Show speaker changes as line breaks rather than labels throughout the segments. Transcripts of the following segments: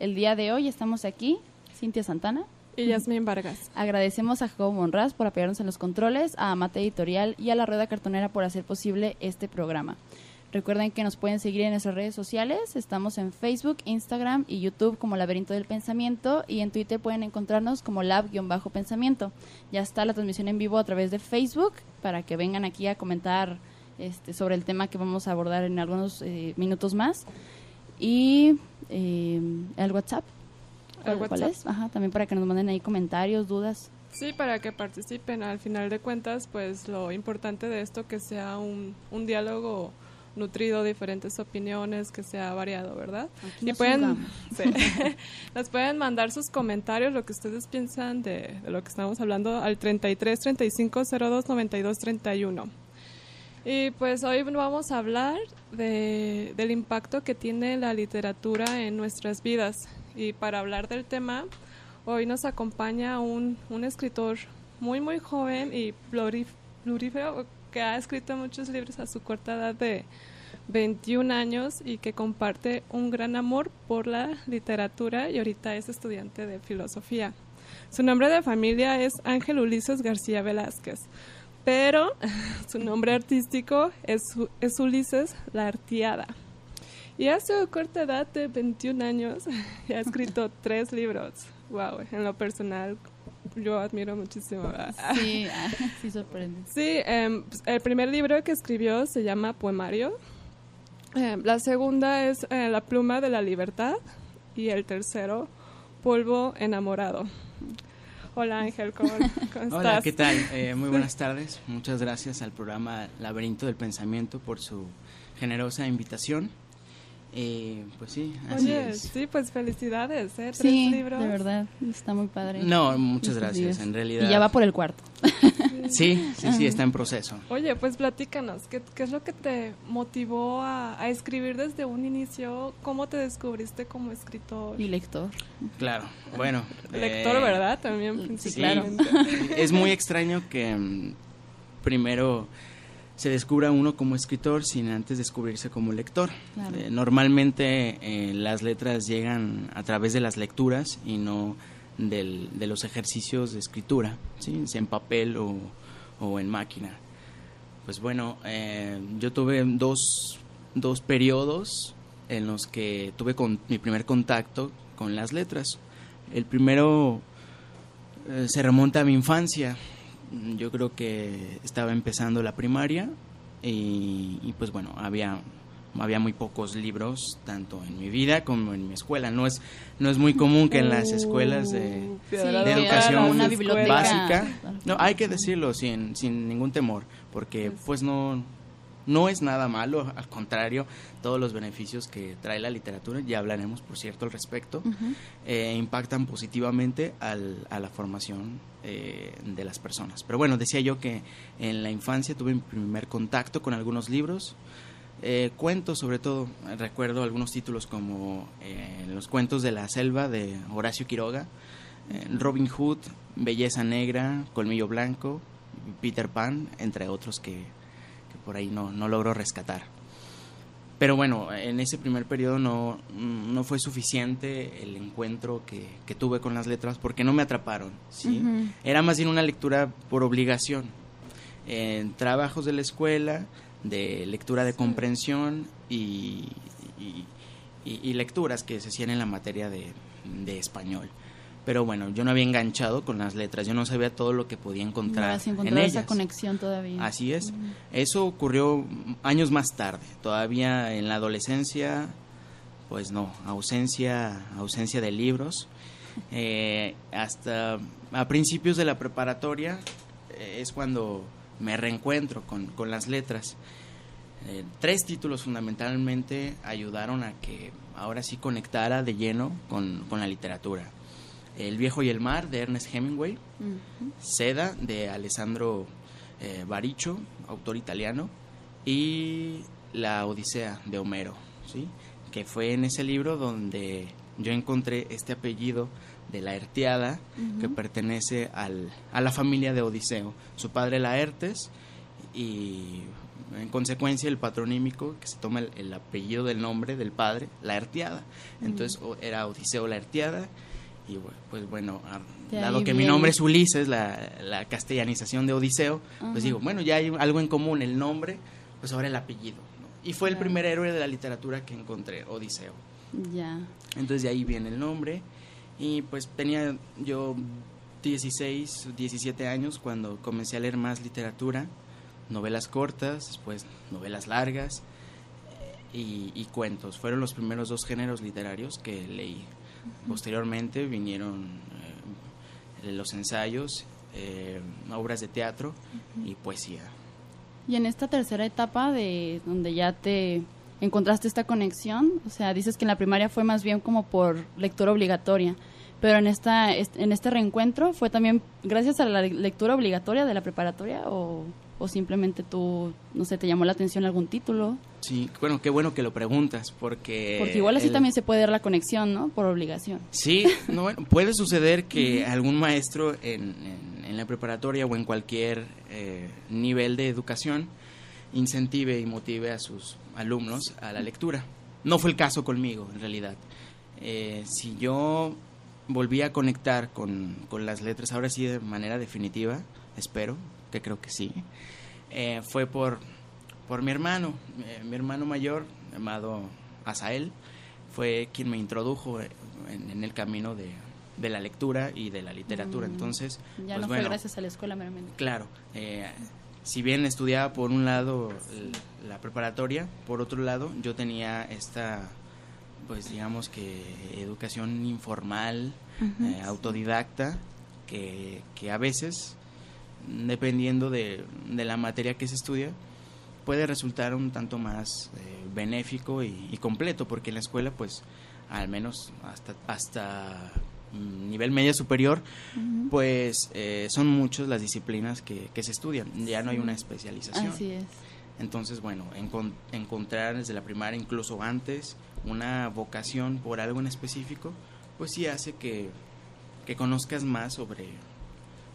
El día de hoy estamos aquí, Cintia Santana.
Y Yasmín Vargas.
Agradecemos a Jacobo Monraz por apoyarnos en los controles, a Amate Editorial y a la Rueda Cartonera por hacer posible este programa. Recuerden que nos pueden seguir en nuestras redes sociales. Estamos en Facebook, Instagram y YouTube como Laberinto del Pensamiento y en Twitter pueden encontrarnos como lab-pensamiento. Ya está la transmisión en vivo a través de Facebook para que vengan aquí a comentar este, sobre el tema que vamos a abordar en algunos eh, minutos más. Y eh, el WhatsApp.
El
¿Cuál
WhatsApp.
es? Ajá, también para que nos manden ahí comentarios, dudas.
Sí, para que participen. Al final de cuentas, pues lo importante de esto que sea un, un diálogo nutrido, diferentes opiniones, que sea variado, ¿verdad?
Aquí
Y pueden, sí. nos pueden mandar sus comentarios, lo que ustedes piensan de, de lo que estamos hablando al 33 35 02 92 31. Y pues hoy vamos a hablar de, del impacto que tiene la literatura en nuestras vidas. Y para hablar del tema, hoy nos acompaña un, un escritor muy, muy joven y plurífero que ha escrito muchos libros a su corta edad de 21 años y que comparte un gran amor por la literatura y ahorita es estudiante de filosofía. Su nombre de familia es Ángel Ulises García Velázquez, pero su nombre artístico es, es Ulises La Artiada. Y a su corta edad de 21 años ya ha escrito tres libros. Wow, en lo personal yo admiro muchísimo.
Sí, ah, sí sorprende.
Sí, em, pues, el primer libro que escribió se llama Poemario. Em, la segunda es eh, La pluma de la libertad. Y el tercero, Polvo enamorado. Hola Ángel, ¿cómo, cómo estás?
Hola, ¿qué tal? Eh, muy buenas tardes. Muchas gracias al programa Laberinto del Pensamiento por su generosa invitación. Eh, pues sí, así
Oye,
es.
sí, pues felicidades, ¿eh? Tres
Sí,
libros.
de verdad, está muy padre.
No, muchas gracias. En realidad.
Y ya va por el cuarto.
Sí, sí, sí, está en proceso.
Oye, pues platícanos, ¿qué, qué es lo que te motivó a, a escribir desde un inicio? ¿Cómo te descubriste como escritor?
Y lector.
Claro, bueno.
Lector,
eh,
¿verdad? También,
sí,
principalmente.
Es muy extraño que mm, primero se descubra uno como escritor sin antes descubrirse como lector.
Claro.
Eh, normalmente eh, las letras llegan a través de las lecturas y no del- de los ejercicios de escritura, ¿sí? en papel o, o en máquina. Pues bueno, eh, yo tuve dos, dos periodos en los que tuve con, mi primer contacto con las letras. El primero eh, se remonta a mi infancia. Yo creo que estaba empezando la primaria y, y, pues bueno, había había muy pocos libros tanto en mi vida como en mi escuela. No es no es muy común que en las escuelas de,
Uh,
Sí,
piedra
de educación
una biblioteca.
escuelas.
básica. No, hay que decirlo sin, sin ningún temor, porque pues no, no es nada malo, al contrario, todos los beneficios que trae la literatura, ya hablaremos por cierto al respecto, eh, impactan positivamente al- a la formación eh, de las personas. Pero bueno, decía yo que en la infancia tuve mi primer contacto con algunos libros, eh, cuentos sobre todo, recuerdo algunos títulos como eh, Los cuentos de la selva de Horacio Quiroga, eh, Robin Hood, Belleza Negra, Colmillo Blanco, Peter Pan, entre otros que, que por ahí no, no logro rescatar. Pero bueno, en ese primer periodo no, no fue suficiente el encuentro que, que tuve con las letras porque no me atraparon. ¿sí? Era más bien una lectura por obligación. En trabajos de la escuela, de lectura de comprensión y, y- y- y lecturas que se hacían en la materia de, de español. Pero bueno, yo no había enganchado con las letras, yo no sabía todo lo que podía encontrar
si
en
encontrar esa
ellas.
conexión todavía.
Así es. Eso ocurrió años más tarde. Todavía en la adolescencia, pues no, ausencia, ausencia de libros. Eh, hasta a principios de la preparatoria eh, es cuando me reencuentro con, con las letras. Eh, tres títulos fundamentalmente ayudaron a que ahora sí conectara de lleno con, con la literatura. El viejo y el mar de Ernest Hemingway, Seda de Alessandro eh, Baricho, autor italiano, y La Odisea de Homero, ¿sí? que fue en ese libro donde yo encontré este apellido de Laertiada que pertenece al, a la familia de Odiseo. Su padre Laertes y en consecuencia el patronímico que se toma el, apellido del nombre del padre, Laertiada. Entonces era Odiseo Laertiada y pues bueno, dado que mi nombre es Ulises, la, la castellanización de Odiseo, pues digo, bueno, ya hay algo en común, el nombre, pues ahora el apellido. Y fue el primer héroe de la literatura que encontré, Odiseo.
Ya.
Entonces de ahí viene el nombre. Y pues tenía yo 16, 17 años cuando comencé a leer más literatura, novelas cortas, después novelas largas eh, y, cuentos. Fueron los primeros dos géneros literarios que leí. Posteriormente vinieron eh, los ensayos, eh, obras de teatro y poesía.
Y en esta tercera etapa de donde ya te encontraste esta conexión, o sea, dices que en la primaria fue más bien como por lectura obligatoria, pero en esta en este reencuentro fue también gracias a la lectura obligatoria de la preparatoria o, o simplemente tú, no sé, te llamó la atención algún título.
Sí, bueno, qué bueno que lo preguntas, porque...
Porque igual así también se puede dar la conexión, ¿no? Por obligación.
Sí, no, bueno, puede suceder que algún maestro en en la preparatoria o en cualquier eh, nivel de educación incentive y motive a sus alumnos a la lectura. No fue el caso conmigo, en realidad. Eh, si yo volví a conectar con, las letras, ahora sí de manera definitiva, espero, que creo que sí, eh, fue por, por mi hermano, mi hermano mayor, llamado Asael, fue quien me introdujo en el camino de, de la lectura y de la literatura. Mm. Entonces,
ya pues no fue gracias a la escuela meramente.
Claro, eh, si bien estudiaba por un lado la preparatoria, por otro lado yo tenía esta, pues digamos que educación informal, eh, autodidacta, que, que, a veces, dependiendo de, de, la materia que se estudia, puede resultar un tanto más eh, benéfico y, y, completo, porque en la escuela, pues, al menos hasta, hasta nivel media superior, pues eh, son muchas las disciplinas que, se estudian, ya no hay una especialización.
Así es.
Entonces, bueno, encontrar desde la primaria, incluso antes, una vocación por algo en específico, pues sí hace que, que conozcas más sobre,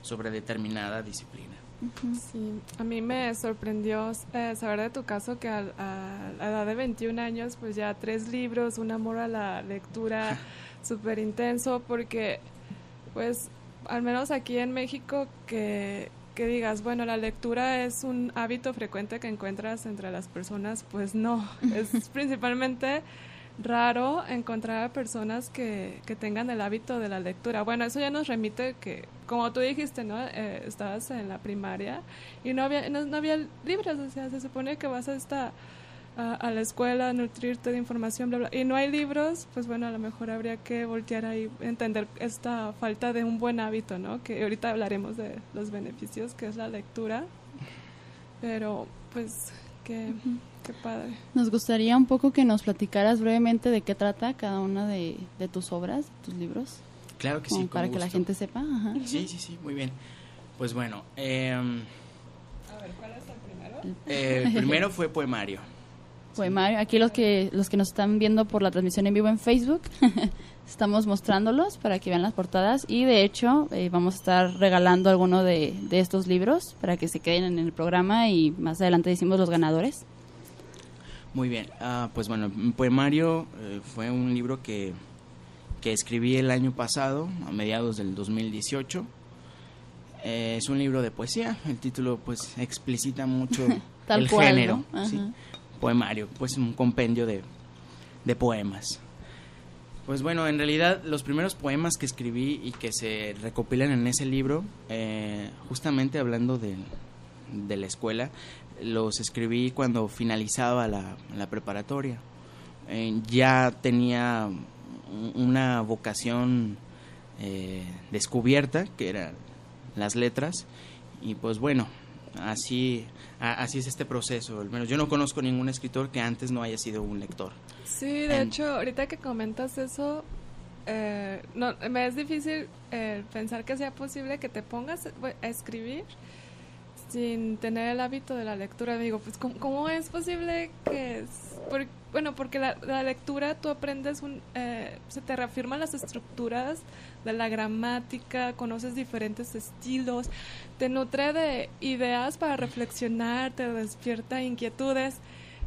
sobre determinada disciplina.
Sí, a mí me sorprendió eh, saber de tu caso que a, a, la edad de 21 años, pues ya tres libros, un amor a la lectura, súper intenso porque pues al menos aquí en México que, que digas, bueno, la lectura es un hábito frecuente que encuentras entre las personas, pues no, es principalmente raro encontrar a personas que, que, tengan el hábito de la lectura. Bueno, eso ya nos remite que, como tú dijiste, ¿no? Eh, estabas en la primaria y no había, no, no había libros, o sea, se supone que vas a esta a, la escuela, nutrirte de información, bla, bla, y no hay libros, pues bueno, a lo mejor habría que voltear ahí, entender esta falta de un buen hábito, ¿no? Que ahorita hablaremos de los beneficios que es la lectura, pero pues qué, qué padre.
Nos gustaría un poco que nos platicaras brevemente de qué trata cada una de, tus obras, tus libros.
Claro que sí.
Para que la gente sepa.
Sí, sí, sí, muy bien. Pues bueno. Eh,
a ver, ¿cuál es el primero?
Eh, primero fue poemario
poemario. Aquí los que los que nos están viendo por la transmisión en vivo en Facebook, estamos mostrándolos para que vean las portadas y de hecho eh, vamos a estar regalando alguno de, estos libros para que se queden en el programa y más adelante decimos los ganadores.
Muy bien, ah, pues bueno, Poemario eh, fue un libro que, que escribí el año pasado, a mediados del 2018. Eh, es un libro de poesía, el título pues explicita mucho el género poemario, pues un compendio de, de poemas. Pues bueno, en realidad los primeros poemas que escribí y que se recopilan en ese libro, eh, justamente hablando de, de, la escuela, los escribí cuando finalizaba la, la preparatoria. Eh, ya tenía una vocación eh, descubierta, que eran las letras, y pues bueno, así así es este proceso. Al menos yo no conozco ningún escritor que antes no haya sido un lector.
Sí, de hecho, ahorita que comentas eso, eh, no, me es difícil eh, pensar que sea posible que te pongas a escribir sin tener el hábito de la lectura. Digo, pues, ¿cómo, es posible que... bueno, porque la, lectura tú aprendes, un, eh, se te reafirman las estructuras de la gramática, conoces diferentes estilos, te nutre de ideas para reflexionar, te despierta inquietudes.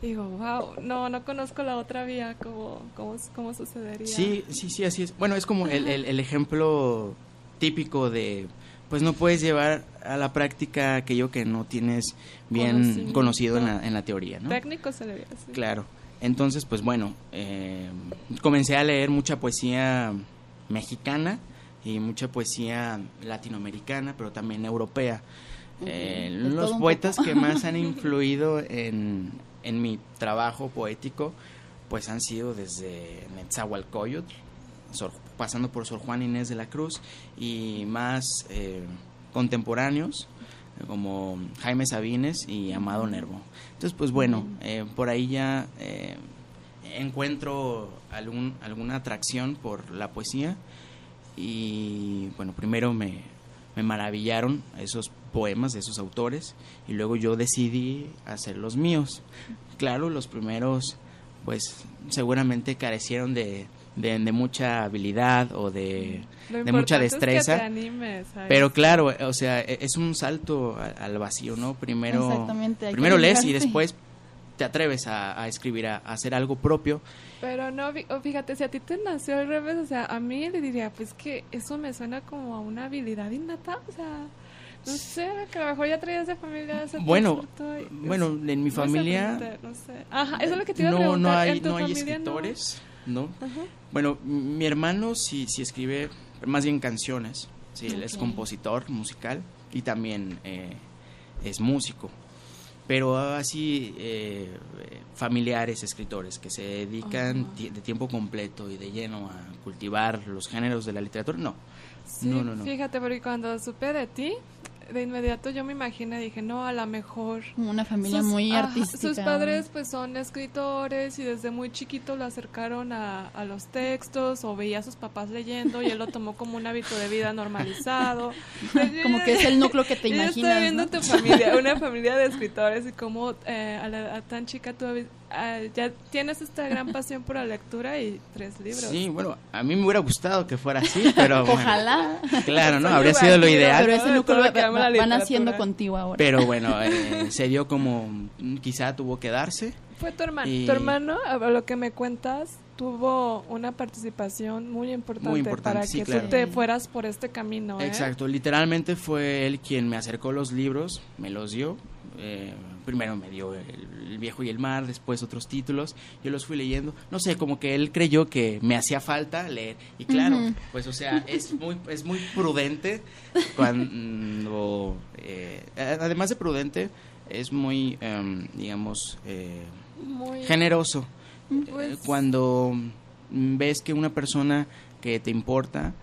Digo, wow, no, no conozco la otra vía, ¿cómo, cómo, cómo sucedería?
Sí, sí, sí, así es. Bueno, es como el, el ejemplo típico de pues no puedes llevar a la práctica aquello que no tienes bien conocido en la, en la, teoría, ¿no?
Técnico se le ve así.
Claro. Entonces, pues bueno, eh, comencé a leer mucha poesía mexicana y mucha poesía latinoamericana, pero también europea. Eh, los poetas que más han influido en, en mi trabajo poético, pues han sido desde Netzahualcoyotl, pasando por Sor Juan Inés de la Cruz y más eh, contemporáneos como Jaime Sabines y Amado Nervo. Entonces, pues bueno, eh, por ahí ya eh, encuentro algún, alguna atracción por la poesía y bueno, primero me, me maravillaron esos poemas de esos autores y luego yo decidí hacer los míos. Claro, los primeros pues seguramente carecieron de, de, mucha habilidad o de, mucha destreza. pero claro, o sea, e, es un salto al vacío, ¿no? Primero, primero lees y después te atreves a, escribir, a, hacer algo propio.
Pero no, fíjate, si a ti te nació al revés, o sea, a mí le diría, pues que eso me suena como a una habilidad innata, o sea... No sé, que a lo mejor ya traías de familia
Bueno, bueno, en mi familia...
No sé. Ajá, eso es lo que te iba a preguntar.
No hay, no hay escritores. ¿no? Bueno, mi hermano sí, sí escribe más bien canciones, sí, él es compositor musical y también eh, es músico. Pero así eh, familiares escritores que se dedican de tiempo completo y de lleno a cultivar los géneros de la literatura, no. no, no, no.
Fíjate, porque cuando supe de ti, de inmediato yo me imaginé, dije, no, a lo mejor...
Una familia muy artística.
sus padres pues son escritores y desde muy chiquito lo acercaron a, a, los textos o veía a sus papás leyendo y él lo tomó como un hábito de vida normalizado.
como que es el núcleo que te imaginas.
estoy viendo tu familia, una familia de escritores y cómo eh, a, la, tan chica tú Ah, ya tienes esta gran pasión por la lectura y tres libros.
Sí, bueno, a mí me hubiera gustado que fuera así, pero
Ojalá.
Claro, ¿no? Habría sido lo ideal.
Pero ese núcleo van haciendo contigo ahora.
Pero bueno, eh, se dio como quizá tuvo que darse.
Fue tu hermano. Tu hermano, a lo que me cuentas, tuvo una participación muy importante, para que tú te fueras por este camino.
¿eh? Exacto, literalmente fue él quien me acercó los libros, me los dio. Eh, primero me dio el, Viejo y el Mar, después otros títulos, yo los fui leyendo, no sé, como que él creyó que me hacía falta leer, y claro, pues o sea, es muy, es muy prudente cuando, eh, además de prudente, es muy, em, digamos, eh, generoso. Pues eh, cuando ves que una persona que te importa,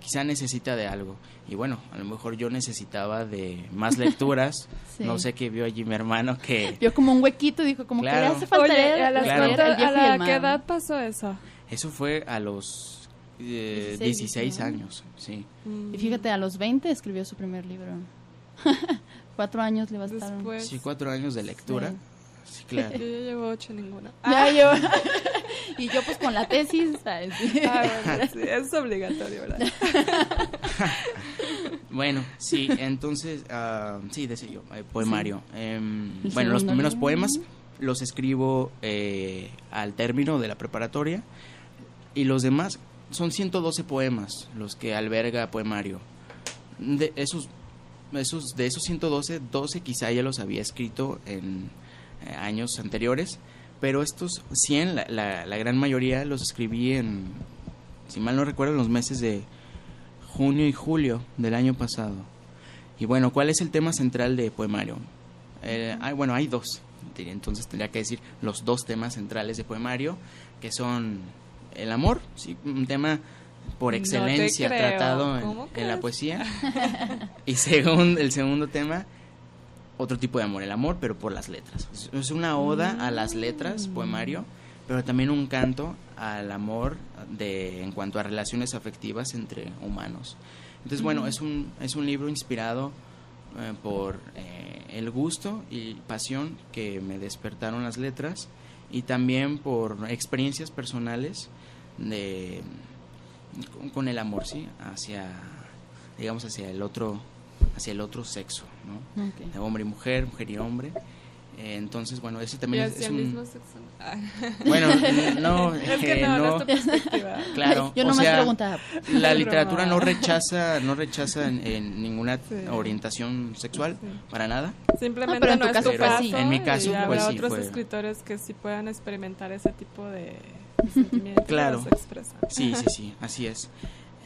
quizá necesita de algo y bueno, a lo mejor yo necesitaba de más lecturas. No sé qué vio allí mi hermano que...
Vio como un huequito y dijo como que le hace falta leer.
¿a, la qué edad pasó eso?
Eso fue a los 16, eh, años, sí.
Mm. Y fíjate, a los 20 escribió su primer libro. cuatro años le bastaron.
Después... Sí, cuatro años de lectura. Sí, claro.
Yo ya llevo ocho ninguna.
Ya llevo... y yo pues con la tesis, ¿sabes?
Ah, bueno, sí, es obligatorio, ¿verdad?
bueno, sí, entonces, uh, sí, decía yo, eh, poemario. Em, bueno, los primeros poemas los escribo eh, al término de la preparatoria y los demás son 112 poemas los que alberga poemario. De esos, esos, de esos 112, 12 quizá ya los había escrito en años anteriores pero estos 100, la, la, gran mayoría los escribí en, si mal no recuerdo, en los meses de junio y julio del año pasado. Y bueno, ¿cuál es el tema central de Poemario? Eh, bueno, hay dos, entonces tendría que decir los dos temas centrales de Poemario, que son el amor, sí, un tema por excelencia tratado en, en, la poesía. y según, el segundo tema, otro tipo de amor, el amor, pero por las letras. Es una oda a las letras, poemario, pero también un canto al amor de en cuanto a relaciones afectivas entre humanos. Entonces, bueno, es un, es un libro inspirado eh, por eh, el gusto y pasión que me despertaron las letras y también por experiencias personales de con, con el amor, sí, hacia digamos hacia el otro hacia el otro sexo, ¿no?
Ok.
De hombre y mujer, mujer y hombre. Eh, entonces, bueno, ese también es, es
el
un
mismo sexo. Ah.
bueno, no,
es que no, no,
no, claro,
Yo
o
nomás
sea,
preguntaba.
la literatura no rechaza, no rechaza en, en ninguna
Sí.
orientación sexual,
Sí.
para nada.
Simplemente
No, pero en
no
tu
es
caso
tu
fue
caso.
así.
En mi caso,
y
pues,
habrá
sí,
otros
fue-
escritores que sí puedan experimentar ese tipo de sentimientos.
Claro.
Se expresan.
Sí, sí, sí, así es.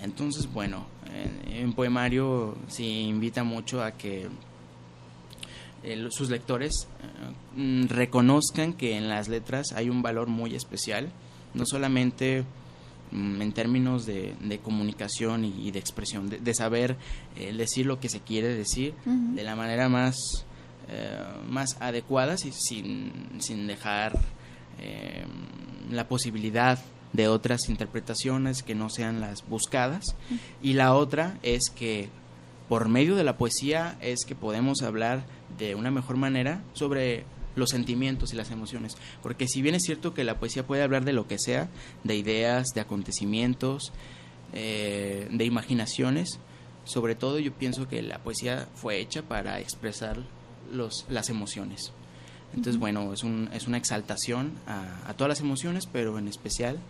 Entonces, bueno, en, en poemario sí invita mucho a que el- sus lectores eh, mm, reconozcan que en las letras hay un valor muy especial, no solamente mm, en términos de, de comunicación y, y de expresión, de, de saber eh, decir lo que se quiere decir de la manera más, eh, más adecuada, si- sin, sin dejar eh, la posibilidad de otras interpretaciones que no sean las buscadas. Y la otra es que por medio de la poesía es que podemos hablar de una mejor manera sobre los sentimientos y las emociones. Porque si bien es cierto que la poesía puede hablar de lo que sea, de ideas, de acontecimientos, eh, de imaginaciones, sobre todo yo pienso que la poesía fue hecha para expresar los, las emociones. Entonces, bueno, es, un, es una exaltación a, a todas las emociones, pero en especial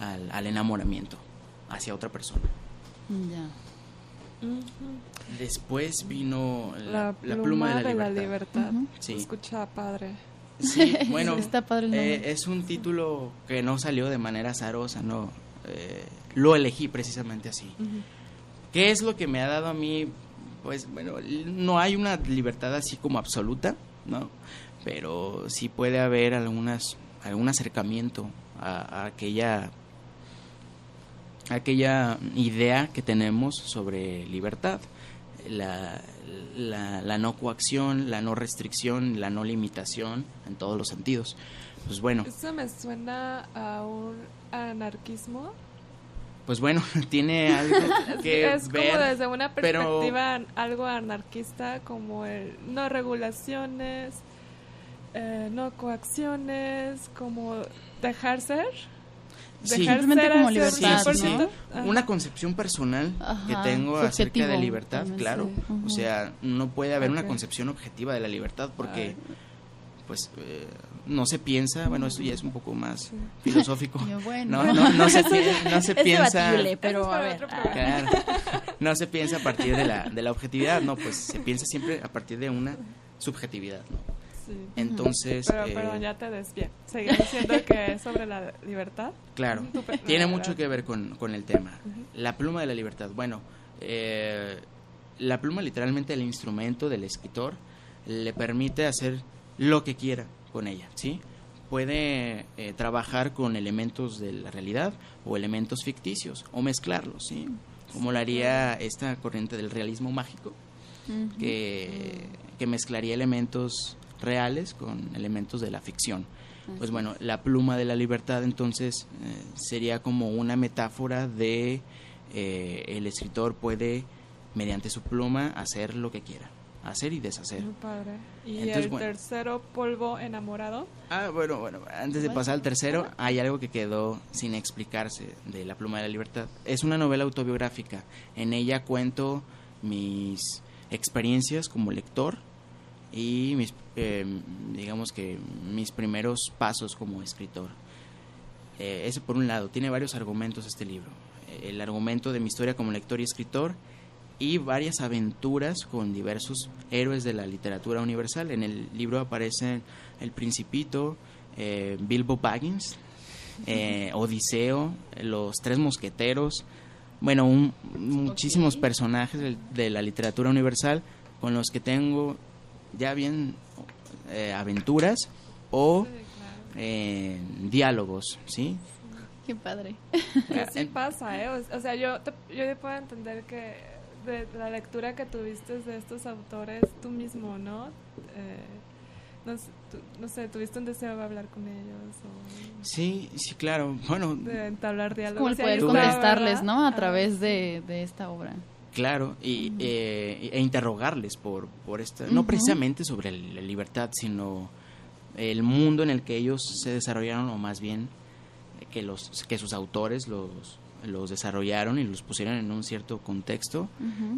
al, al enamoramiento hacia otra persona.
Ya.
Después vino la,
La,
la pluma, de la libertad.
libertad.
Ujú.
Sí.
Se escucha padre.
Sí, bueno,
Está padre el
eh, es un título que no salió de manera azarosa, no. Eh, lo elegí precisamente así. ¿Qué es lo que me ha dado a mí? Pues bueno, no hay una libertad así como absoluta, ¿no? Pero sí puede haber algunas, algún acercamiento a, a aquella, aquella idea que tenemos sobre libertad. La, la, la no coacción, la no restricción, la no limitación en todos los sentidos. Pues bueno,
Eso me suena a un anarquismo.
pues bueno, tiene algo que
es
ver.
como desde una
pero-
perspectiva algo anarquista, como el no regulaciones, eh, no coacciones, como dejar ser.
Sí.
Dejar
Simplemente
ser
como libertad,
100%.
¿no?
Ajá.
una concepción personal
Ajá,
que tengo acerca de libertad,
también,
claro.
sí.
O sea, no puede haber una concepción objetiva de la libertad porque,
Ay.
pues, eh, no se piensa, bueno, esto ya es un poco más
Sí.
filosófico.
Yo, bueno.
No, no, no se, pi- no se
es
piensa.
debatible, pero a ver. ah.
Claro. No se piensa a partir de la, de la objetividad, no, pues se piensa siempre a partir de una subjetividad, ¿no?
Sí.
Entonces,
Pero,
eh,
ya te desvié. Seguí diciendo que es sobre la libertad.
Claro, tiene mucho que ver con, con el tema. La pluma de la libertad. Bueno, eh, la pluma literalmente el instrumento del escritor le permite hacer lo que quiera con ella, ¿sí? Puede eh, trabajar con elementos de la realidad o elementos ficticios o mezclarlos, ¿sí? Como lo haría esta corriente del realismo mágico, que, que mezclaría elementos reales con elementos de la ficción. Pues bueno, la pluma de la libertad entonces eh, sería como una metáfora de eh, el escritor puede mediante su pluma hacer lo que quiera, hacer y deshacer.
Muy padre. Y
Entonces,
el
bueno.
tercero, polvo enamorado.
Ah, bueno, bueno, antes de pasar al tercero, hay algo que quedó sin explicarse de La pluma de la libertad. Es una novela autobiográfica. En ella cuento mis experiencias como lector y mis, eh, digamos que mis primeros pasos como escritor. Eh, eso por un lado, tiene varios argumentos este libro. El argumento de mi historia como lector y escritor y varias aventuras con diversos héroes de la literatura universal. En el libro aparecen El Principito, eh, Bilbo Baggins, eh, Odiseo, Los Tres Mosqueteros, bueno, un- muchísimos personajes de, la literatura universal con los que tengo ya bien eh, aventuras o eh, diálogos, ¿sí?
Qué padre.
Sí pasa, ¿eh? O, sea, yo, te- yo puedo entender que de la lectura que tuviste de estos autores, tú mismo, ¿no? Eh, no, sé, tú- no sé, ¿tuviste un deseo de hablar con ellos? O
Sí, sí, claro. Bueno,
de entablar diálogo.
Como el poder contestarles,
¿verdad?
¿no? A
Ah,
través de, de esta obra.
Claro, y, eh, e interrogarles por, por esta, no precisamente sobre la libertad, sino el mundo en el que ellos se desarrollaron, o más bien que, los, que sus autores los, los desarrollaron y los pusieron en un cierto contexto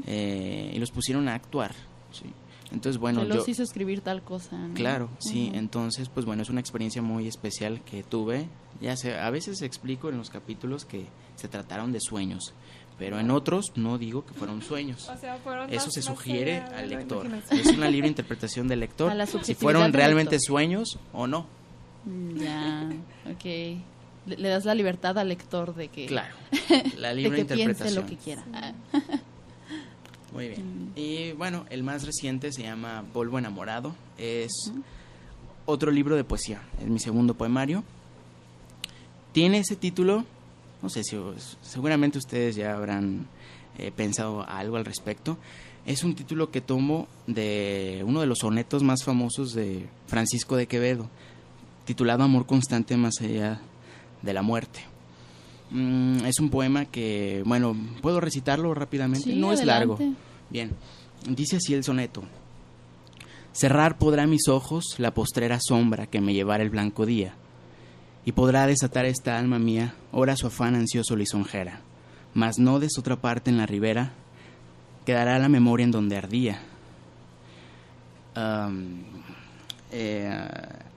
eh, y los pusieron a actuar. ¿sí? Entonces, bueno,
que los
yo...
hizo escribir tal cosa. ¿no?
Claro, sí, entonces, pues bueno, es una experiencia muy especial que tuve. Ya sé, a veces explico en los capítulos que se trataron de sueños, pero en otros no digo que fueron sueños.
O sea, fueron
Eso se sugiere
de
al lector. Es una libre interpretación del lector
A la
si fueron realmente
lector.
sueños o no.
Mm, Ya, ok. Le, le das la libertad al lector de que,
Claro, la
de
libre
que piense
interpretación.
lo que quiera. Ah,
Muy bien.
Mm.
Y bueno, el más reciente se llama Polvo enamorado. Es otro libro de poesía. Es mi segundo poemario. Tiene ese título, no sé si seguramente ustedes ya habrán eh, pensado algo al respecto. Es un título que tomo de uno de los sonetos más famosos de Francisco de Quevedo, titulado Amor constante más allá de la muerte. Mm, es un poema que, bueno, puedo recitarlo rápidamente.
sí,
no es largo. Bien, dice así el soneto. Cerrar podrá mis ojos la postrera sombra que me llevara el blanco día, y podrá desatar esta alma mía, ora su afán ansioso lisonjera, mas no des otra parte en la ribera, quedará la memoria en donde ardía. Eh,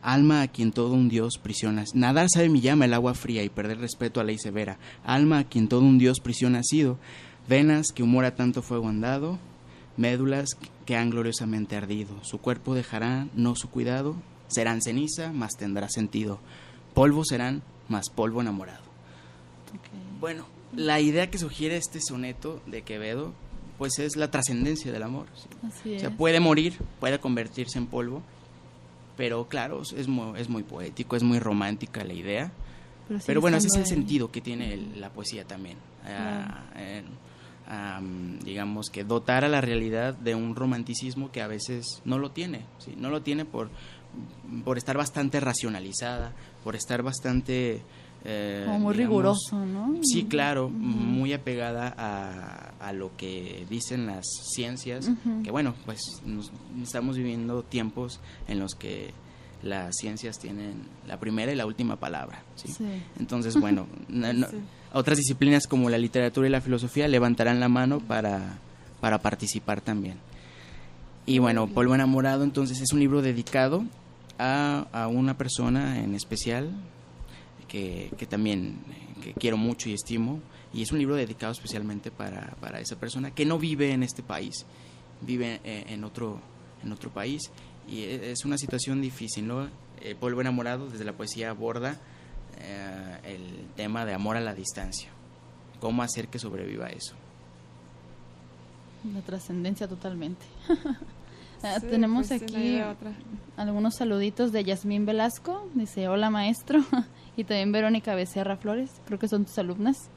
alma a quien todo un dios prisiona. Nadar sabe mi llama el agua fría y perder respeto a ley severa. Alma a quien todo un dios prisión ha sido. Venas que humor a tanto fuego han dado. Médulas que han gloriosamente ardido. Su cuerpo dejará no su cuidado. Serán ceniza, mas tendrá sentido. Polvo serán, mas polvo enamorado.
Ok.
Bueno, la idea que sugiere este soneto de Quevedo, pues es la trascendencia del amor. ¿sí?
Así
O
es.
sea, puede morir, puede convertirse en polvo, pero claro, es muy, es muy poético, es muy romántica la idea.
Pero,
Pero bueno, ese es el sentido que tiene el- la poesía también. Ah, eh, am, digamos que dotar a la realidad de un romanticismo que a veces no lo tiene. ¿sí? No lo tiene por, por estar bastante racionalizada, por estar bastante... eh,
Como muy
digamos,
riguroso, ¿no?
Sí, claro, muy apegada a, a lo que dicen las ciencias, que bueno, pues nos- estamos viviendo tiempos en los que las ciencias tienen la primera y la última palabra. ¿sí?
Sí.
Entonces, bueno, no- no-
Sí.
otras disciplinas como la literatura y la filosofía levantarán la mano para, para participar también. Y bueno, Polvo Enamorado entonces es un libro dedicado a, una persona en especial que, que también que quiero mucho y estimo. Y es un libro dedicado especialmente para, para esa persona que no vive en este país, vive eh, en, otro, en otro país. Y e- es una situación difícil, ¿no? Eh, Polvo Enamorado desde la poesía aborda eh, el tema de amor a la distancia. ¿Cómo hacer que sobreviva eso?
La trascendencia totalmente. Ah,
Sí,
Tenemos
pues
aquí algunos saluditos de Yasmín Velasco. Dice, hola maestro. y también Verónica Becerra Flores. Creo que son tus alumnas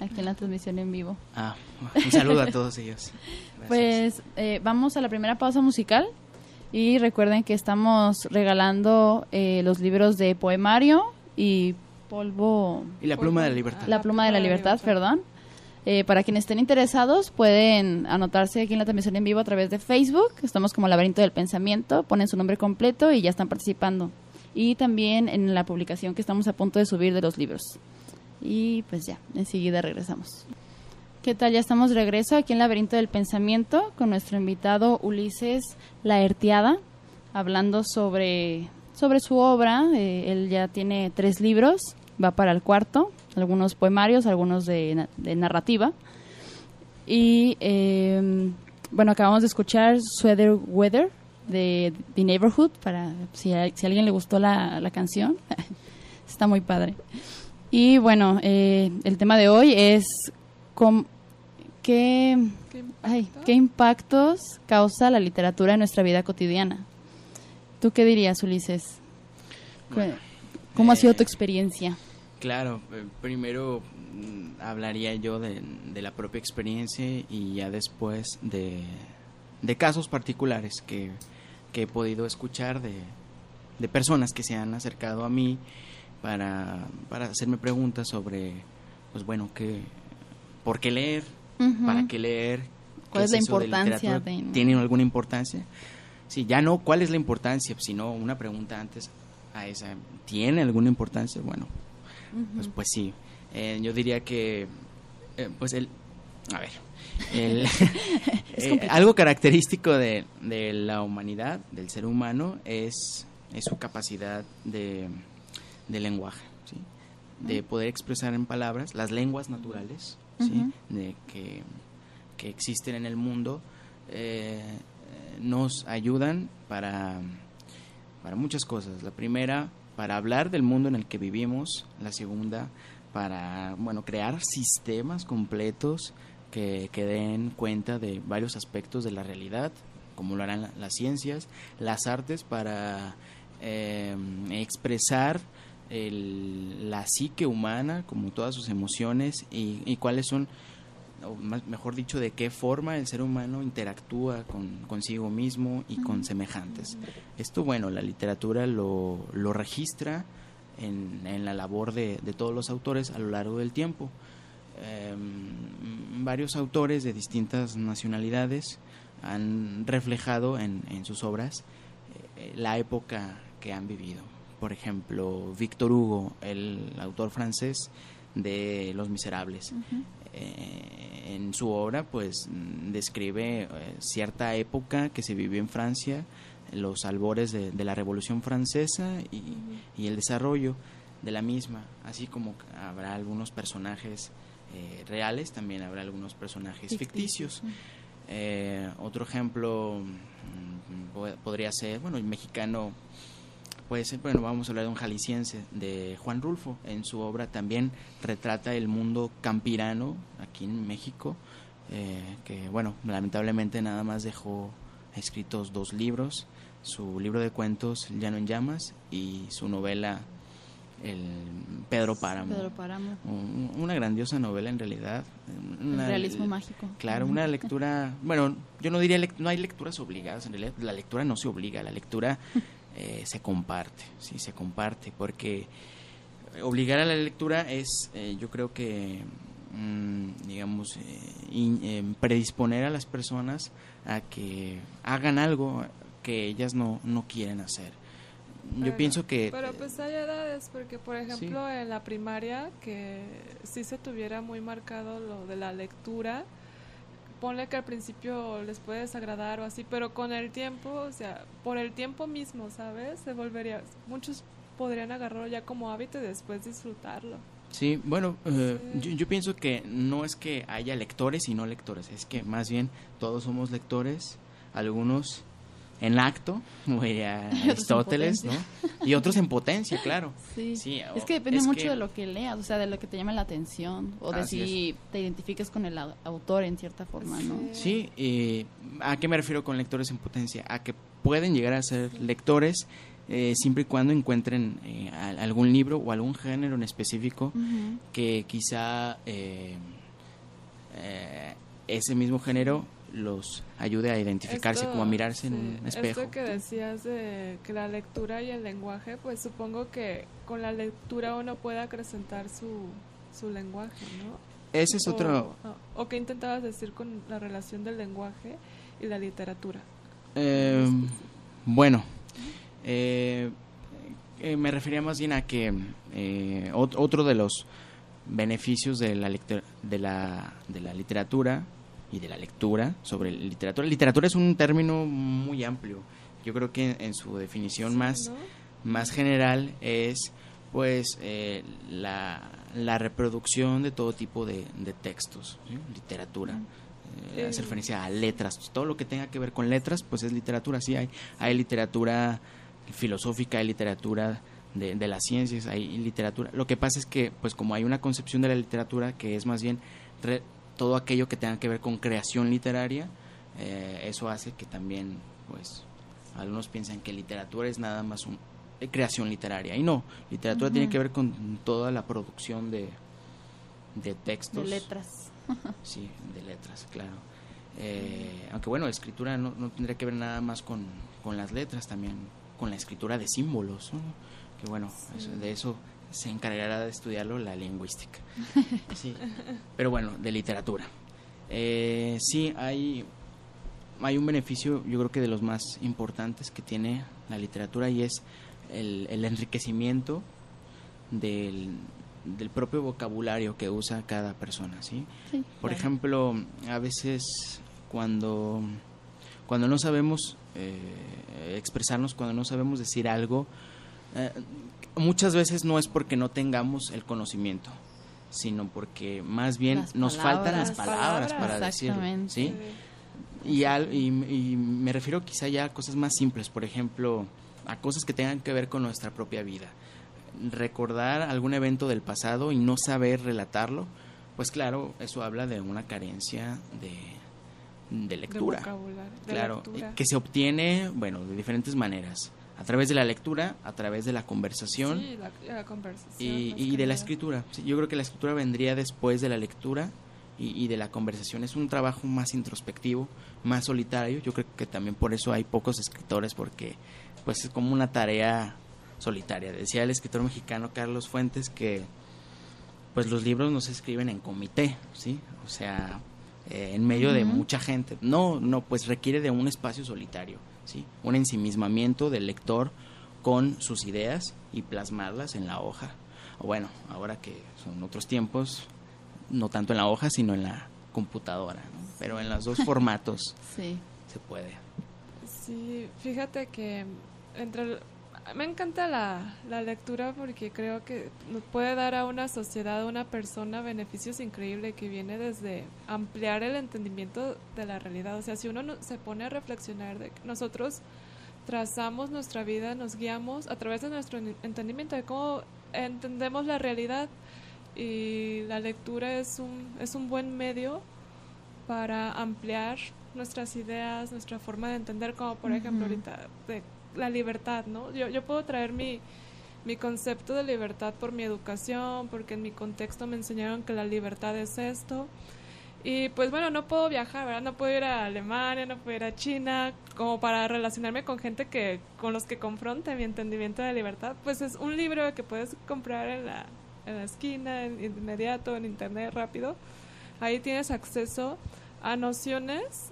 aquí en la transmisión en vivo.
Ah, un saludo a todos ellos. Gracias.
Pues eh, vamos a la primera pausa musical. Y recuerden que estamos regalando eh, los libros de poemario y polvo...
y la pluma de la libertad.
La pluma de la libertad, perdón. Eh, para quienes estén interesados, pueden anotarse aquí en la transmisión en vivo a través de Facebook. Estamos como Laberinto del Pensamiento. Ponen su nombre completo y ya están participando. Y también en la publicación que estamos a punto de subir de los libros. Y pues ya, enseguida regresamos. ¿Qué tal? Ya estamos de regreso aquí en Laberinto del Pensamiento con nuestro invitado Ulises Laertiada, hablando sobre, sobre su obra. Eh, él ya tiene tres libros, va para el cuarto, algunos poemarios, algunos de, na- de narrativa. Y eh, bueno, acabamos de escuchar Sweater Weather de The Neighborhood, para si a, si a alguien le gustó la, la canción. Está muy padre. Y bueno, eh, el tema de hoy es com- qué,
¿Qué
ay,
impacto?
qué impactos causa la literatura en nuestra vida cotidiana. ¿Tú qué dirías, Ulises?
Bueno,
¿Cómo ha sido
eh,
tu experiencia?
Claro, eh, primero mm, hablaría yo de, de la propia experiencia y ya después de, de casos particulares que, que he podido escuchar de, de personas que se han acercado a mí para, para hacerme preguntas sobre, pues bueno, que, ¿por qué leer? ¿Para qué leer?
¿Cuál es la
de
importancia de-
¿Tiene alguna importancia? Sí, ya no cuál es la importancia, sino una pregunta antes a esa. ¿Tiene alguna importancia? Bueno, pues, pues sí. Eh, yo diría que, eh, pues el, a ver, el- eh, algo característico de, de la humanidad, del ser humano, es, es su capacidad de, de lenguaje, ¿sí? de poder expresar en palabras las lenguas naturales ¿sí?
Ujú.
de que, que existen en el mundo. eh, nos ayudan para, para muchas cosas. La primera, para hablar del mundo en el que vivimos. La segunda, para bueno, crear sistemas completos que, que den cuenta de varios aspectos de la realidad, como lo harán la- las ciencias, las artes para eh, expresar el- la psique humana, como todas sus emociones, y cuáles son, o más- mejor dicho, de qué forma el ser humano interactúa con consigo mismo y con semejantes. Esto, bueno, la literatura lo, lo registra en, en la labor de, de todos los autores a lo largo del tiempo. Em, varios autores de distintas nacionalidades han reflejado en, en sus obras eh, la época que han vivido. Por ejemplo, Víctor Hugo, el autor francés de Los Miserables. Eh, en su obra, pues, mm, describe eh, cierta época que se vivió en Francia, los albores de, de la Revolución Francesa y, y el desarrollo de la misma, así como habrá algunos personajes eh, reales, también habrá algunos personajes ficticios. Eh, otro ejemplo mm, po- podría ser, bueno, el mexicano puede ser, bueno, vamos a hablar de un jalisciense, de Juan Rulfo. En su obra también retrata el mundo campirano aquí en México, eh, que, bueno, lamentablemente nada más dejó escritos dos libros, su libro de cuentos Llano en Llamas y su novela El Pedro Páramo.
Pedro Páramo.
Un- Una grandiosa novela en realidad.
El realismo mágico.
Claro, una lectura, bueno, yo no diría, no hay lecturas obligadas, en realidad la lectura no se obliga, la lectura eh, se comparte, sí, se comparte, porque obligar a la lectura es, eh, yo creo que, mm, digamos, eh, in- eh, predisponer a las personas a que hagan algo que ellas no, no quieren hacer. Yo
Pero-
pienso que...
Pero pues hay edades, porque por ejemplo en la primaria, que si se tuviera muy marcado lo de la lectura, ponle que al principio les puede desagradar o así, pero con el tiempo, o sea, por el tiempo mismo, ¿sabes? Se volvería, muchos podrían agarrarlo ya como hábito y después disfrutarlo.
Sí, bueno, eh, yo, yo pienso que no es que haya lectores y no lectores, es que más bien todos somos lectores, algunos en acto, como diría
en
Aristóteles, ¿no? Y otros en potencia, claro.
Sí.
Sí,
es que depende
es
mucho
que-
de lo que leas, o sea, de lo que te llama la atención, o de
Así
si te identifiques con el au- autor en cierta forma, ¿no?
Sí, y ¿a qué me refiero con lectores en potencia? A que pueden llegar a ser lectores eh, siempre y cuando encuentren eh, al- algún libro o algún género en específico que quizá eh, eh, ese mismo género los ayude a identificarse,
Esto-
como a mirarse en
sí,
un espejo.
Esto que decías de que la lectura y el lenguaje, pues supongo que con la lectura uno puede acrecentar su, su lenguaje, ¿no?
Ese es otro...
O, o qué intentabas decir con la relación del lenguaje y la literatura.
eh, bueno, eh, eh, me refería más bien a que eh, ot- otro de los beneficios de la, de, la, de la literatura y de la lectura sobre literatura. Literatura es un término muy amplio. Yo creo que en, su definición más...
¿no?
más general es pues eh, la, la reproducción de todo tipo de, de textos, ¿sí? literatura. Eh. hace referencia a letras, todo lo que tenga que ver con letras, pues es literatura, sí, hay, hay literatura filosófica, hay literatura de, de las ciencias, hay literatura. Lo que pasa es que, pues como hay una concepción de la literatura que es más bien re- todo aquello que tenga que ver con creación literaria, eh, eso hace que también, pues, algunos piensan que literatura es nada más un, eh, creación literaria. Y no, literatura tiene que ver con toda la producción de, de textos.
De letras.
Sí, de letras, claro. Eh, aunque bueno, escritura no, no tendría que ver nada más con, con las letras, también con la escritura de símbolos, ¿no? que bueno, eso- de eso se encargará de estudiarlo la lingüística. Sí. Pero bueno, de literatura. Eh, sí, hay, hay un beneficio, yo creo que de los más importantes que tiene la literatura y es el, el enriquecimiento del, del propio vocabulario que usa cada persona, ¿sí?
Sí,
Por
claro.
ejemplo, a veces cuando, cuando no sabemos eh, expresarnos, cuando no sabemos decir algo, eh, muchas veces no es porque no tengamos el conocimiento, sino porque más bien
Las
nos faltan las palabras,
Palabras.
para decirlo. ¿sí? Y, al- y, y me refiero quizá ya a cosas más simples, por ejemplo, a cosas que tengan que ver con nuestra propia vida. Recordar algún evento del pasado y no saber relatarlo, pues claro, eso habla de una carencia de, de
De
lectura.
vocabulario, de
claro,
lectura.
que se obtiene, bueno, de diferentes maneras. A través de la lectura, a través de la conversación
Sí, la, la conversación.
y, y de la escritura. Sí, yo creo que la escritura vendría después de la lectura y, y de la conversación. Es un trabajo más introspectivo, más solitario. Yo creo que también por eso hay pocos escritores, porque pues es como una tarea solitaria. Decía el escritor mexicano Carlos Fuentes que pues los libros no se escriben en comité, ¿sí? O sea, eh, en medio de mucha gente. No, no, pues requiere de un espacio solitario, ¿sí? Un ensimismamiento del lector con sus ideas y plasmarlas en la hoja. O bueno, ahora que son otros tiempos, no tanto en la hoja, sino en la computadora, ¿no? Pero en los dos formatos
Sí.
se puede.
Sí, fíjate que entre me encanta la, la lectura porque creo que nos puede dar a una sociedad, a una persona beneficios increíbles que viene desde ampliar el entendimiento de la realidad. O sea, si uno no- se pone a reflexionar de que nosotros trazamos nuestra vida, nos guiamos a través de nuestro en- entendimiento de cómo entendemos la realidad y la lectura es un, es un buen medio para ampliar nuestras ideas, nuestra forma de entender, como por ejemplo ahorita de la libertad, ¿no? Yo, yo puedo traer mi, mi concepto de libertad por mi educación, porque en mi contexto me enseñaron que la libertad es esto. Y pues bueno, no puedo viajar, ¿verdad? No puedo ir a Alemania, no puedo ir a China, como para relacionarme con gente que con los que confronte mi entendimiento de libertad. Pues es un libro que puedes comprar en la, en la esquina, en, inmediato, en internet, rápido. Ahí tienes acceso a nociones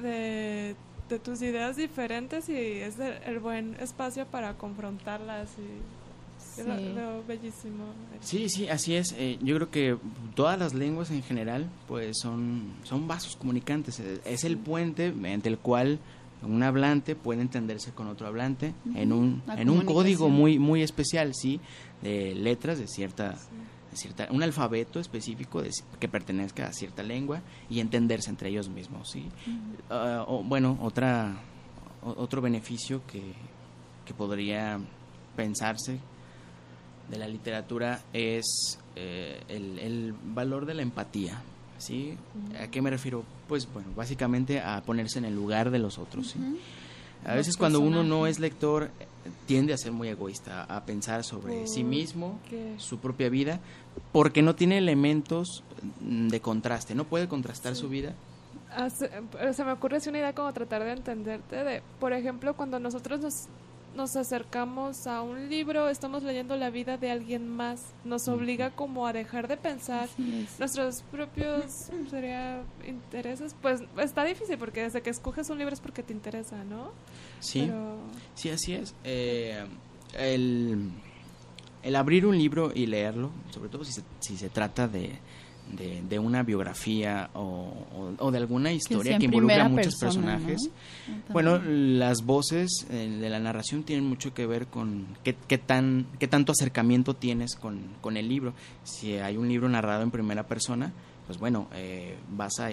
de, de tus ideas diferentes y es el, el buen espacio para confrontarlas y es lo-
Sí.
lo bellísimo.
Sí, sí, así es. Eh, yo creo que todas las lenguas en general, pues son, son vasos comunicantes. Eh, Es el puente mediante el cual un hablante puede entenderse con otro hablante en un,
La
en un código muy, muy especial, sí, de letras de cierta, de cierta, un alfabeto específico de- que pertenezca a cierta lengua y entenderse entre ellos mismos, sí. Ah, o, bueno, otra, otro beneficio que, que podría pensarse de la literatura es eh, el, el valor de la empatía. ¿sí? ¿A qué me refiero? Pues bueno, básicamente a ponerse en el lugar de los otros. ¿sí? A veces cuando uno no es lector eh, tiende a ser muy egoísta, a pensar sobre sí mismo, su propia vida, porque no tiene elementos mm, de contraste, no puede contrastar su vida.
Hace- eh, se me ocurre así una idea como tratar de entenderte de, por ejemplo, cuando nosotros nos, nos acercamos a un libro, estamos leyendo la vida de alguien más, nos obliga como a dejar de pensar nuestros propios sería intereses, pues está difícil porque desde que escoges un libro es porque te interesa, ¿no?
Sí.
Pero
Sí, así es. Eh, el, el abrir un libro y leerlo, sobre todo si se, si se trata de, de, de una biografía o, o- o de alguna historia que, involucra a muchos
persona,
personajes.
¿no?
Bueno, las voces eh, de la narración tienen mucho que ver con qué, qué tan, qué tanto acercamiento tienes con, con el libro. Si hay un libro narrado en primera persona, pues bueno, eh, vas a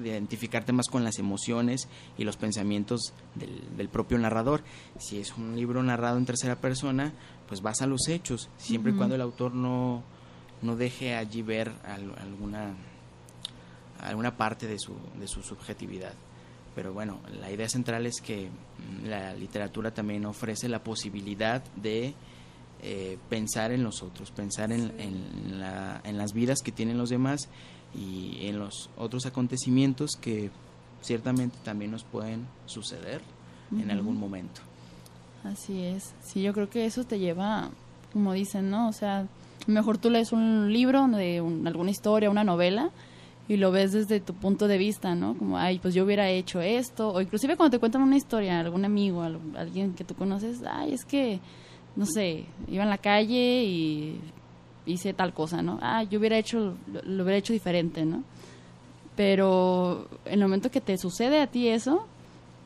identificarte más con las emociones y los pensamientos del, del propio narrador. Si es un libro narrado en tercera persona, pues vas a los hechos, siempre y cuando el autor no, no deje allí ver al- alguna, alguna parte de su, de su subjetividad. Pero bueno, la idea central es que mm, la literatura también ofrece la posibilidad de eh, pensar en los otros, pensar en, en la- en las vidas que tienen los demás y en los otros acontecimientos que ciertamente también nos pueden suceder en algún momento.
Así es. Sí, yo creo que eso te lleva, como dicen, ¿no? O sea, mejor tú lees un libro de un- alguna historia, una novela, y lo ves desde tu punto de vista, ¿no? Como, ay, pues yo hubiera hecho esto, o inclusive cuando te cuentan una historia, algún amigo, al- alguien que tú conoces, ay, es que, no sé, iba en la calle y hice tal cosa, ¿no? Ah, yo hubiera hecho, lo, lo hubiera hecho diferente, ¿no? Pero en el momento que te sucede a ti eso,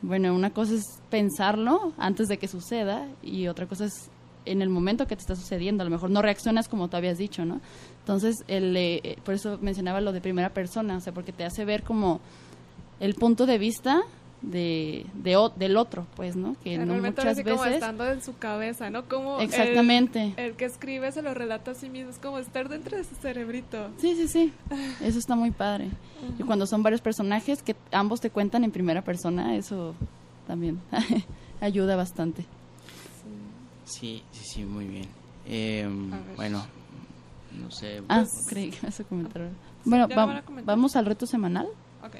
bueno, una cosa es pensarlo antes de que suceda y otra cosa es en el momento que te está sucediendo. A lo mejor no reaccionas como tú habías dicho, ¿no? Entonces, el, eh, por eso mencionaba lo de primera persona, o sea, porque te hace ver como el punto de vista de, de o- del otro, pues, ¿no? Que no muchas
sí como
veces...
estando en su cabeza, ¿no? Como
Exactamente.
El, que escribe se lo relata a sí mismo, es como estar dentro de su cerebrito.
Sí, sí, sí. Eso está muy padre. Y cuando son varios personajes que ambos te cuentan en primera persona, eso también ayuda bastante.
Sí, sí, sí, muy bien. Eh,
ver.
bueno, no sé.
Ah,
Pues-
creí que vas a comentar. Bueno,
¿ya lo
va-
van a comentar?
vamos al reto semanal.
Ok.